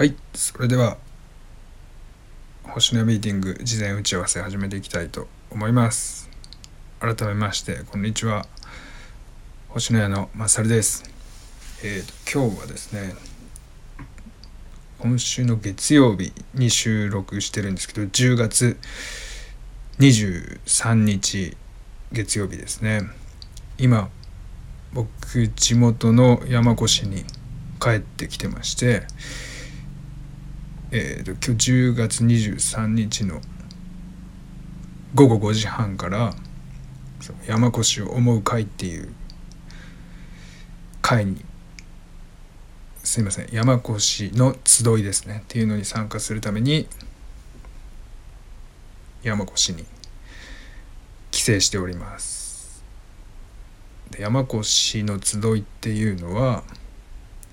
はいそれでは星のやミーティング事前打ち合わせ始めていきたいと思います。改めましてこんにちは。星のやのまさるです。えーと、今日はですね今週の月曜日に収録してるんですけど10月23日月曜日ですね。今僕地元の山古志に帰ってきてましてえーと、今日10月23日の午後5時半から「山越を思う会」っていう会にすいません山越の集いですね。っていうのに参加するために山越に帰省しております。で山越の集いっていうのは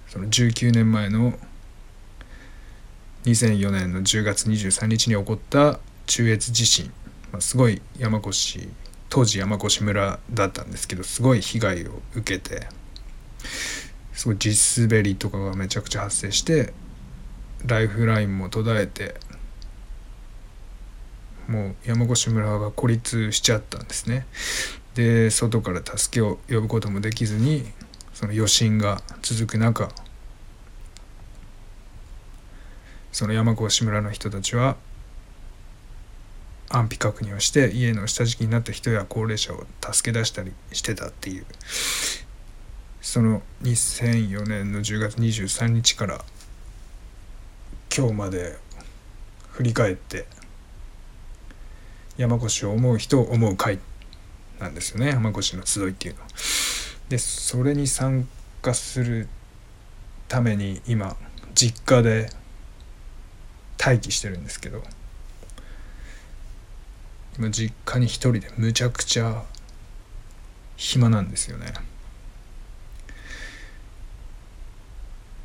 その19年前の2004年の10月23日に起こった中越地震、まあ、すごい山越当時山越村だったんですけどすごい被害を受けてすごい地滑りとかがめちゃくちゃ発生してライフラインも途絶えてもう山越村が孤立しちゃったんですね。で外から助けを呼ぶこともできずにその余震が続く中その山越村の人たちは安否確認をして家の下敷きになった人や高齢者を助け出したりしてたっていうその2004年の10月23日から今日まで振り返って山越を思う人を思う会なんですよね山越の集いっていうの。でそれに参加するために今実家で待機してるんですけど今実家に一人でむちゃくちゃ暇なんですよね。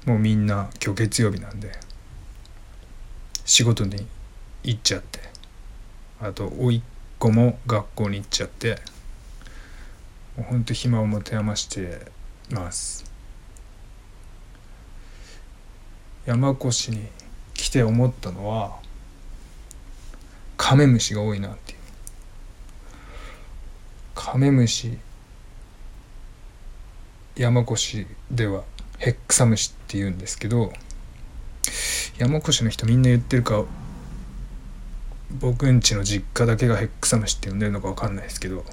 もうみんな今日月曜日なんで仕事に行っちゃってあと甥っ子も学校に行っちゃってもうほんと暇を持て余してます。山越に来て思ったのはカメムシが多いなっていう。カメムシ山越ではヘックサムシって言うんですけど山越の人みんな言ってるか僕んちの実家だけがヘックサムシって呼んでるのか分かんないですけど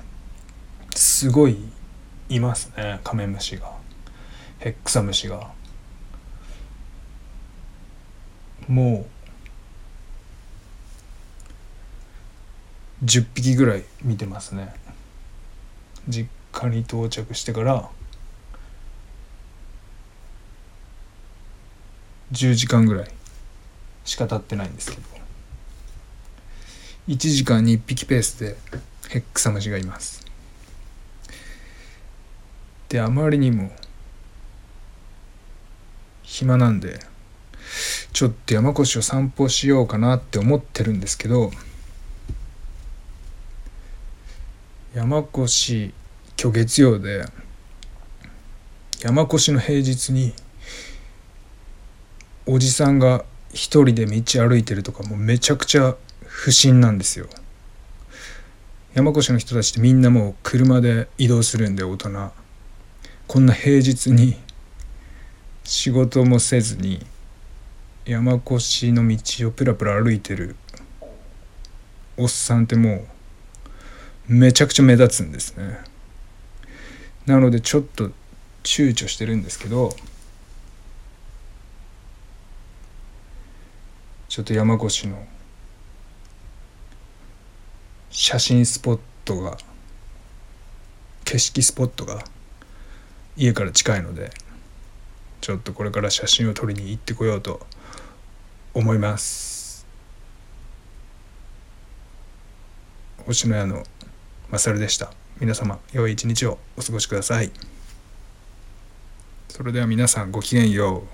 すごいいますねカメムシが。ヘックサムシが。もう10匹ぐらい見てますね。実家に到着してから10時間ぐらいしか経ってないんですけど。1時間に1匹ペースでヘックサムシがいます。であまりにも暇なんでちょっと山越を散歩しようかなって思ってるんですけど山越今日月曜で山越の平日におじさんが一人で道歩いてるとかもうめちゃくちゃ不審なんですよ。山越の人たちってみんなもう車で移動するんで大人こんな平日に仕事もせずに山越の道をプラプラ歩いてる。おっさんってもうめちゃくちゃ目立つんですね。なのでちょっと躊躇してるんですけどちょっと山越の写真スポットが景色スポットが家から近いのでちょっとこれから写真を撮りに行ってこようと思います。星の屋のマサルでした。皆様良い一日をお過ごしください。それでは皆さんごきげんよう。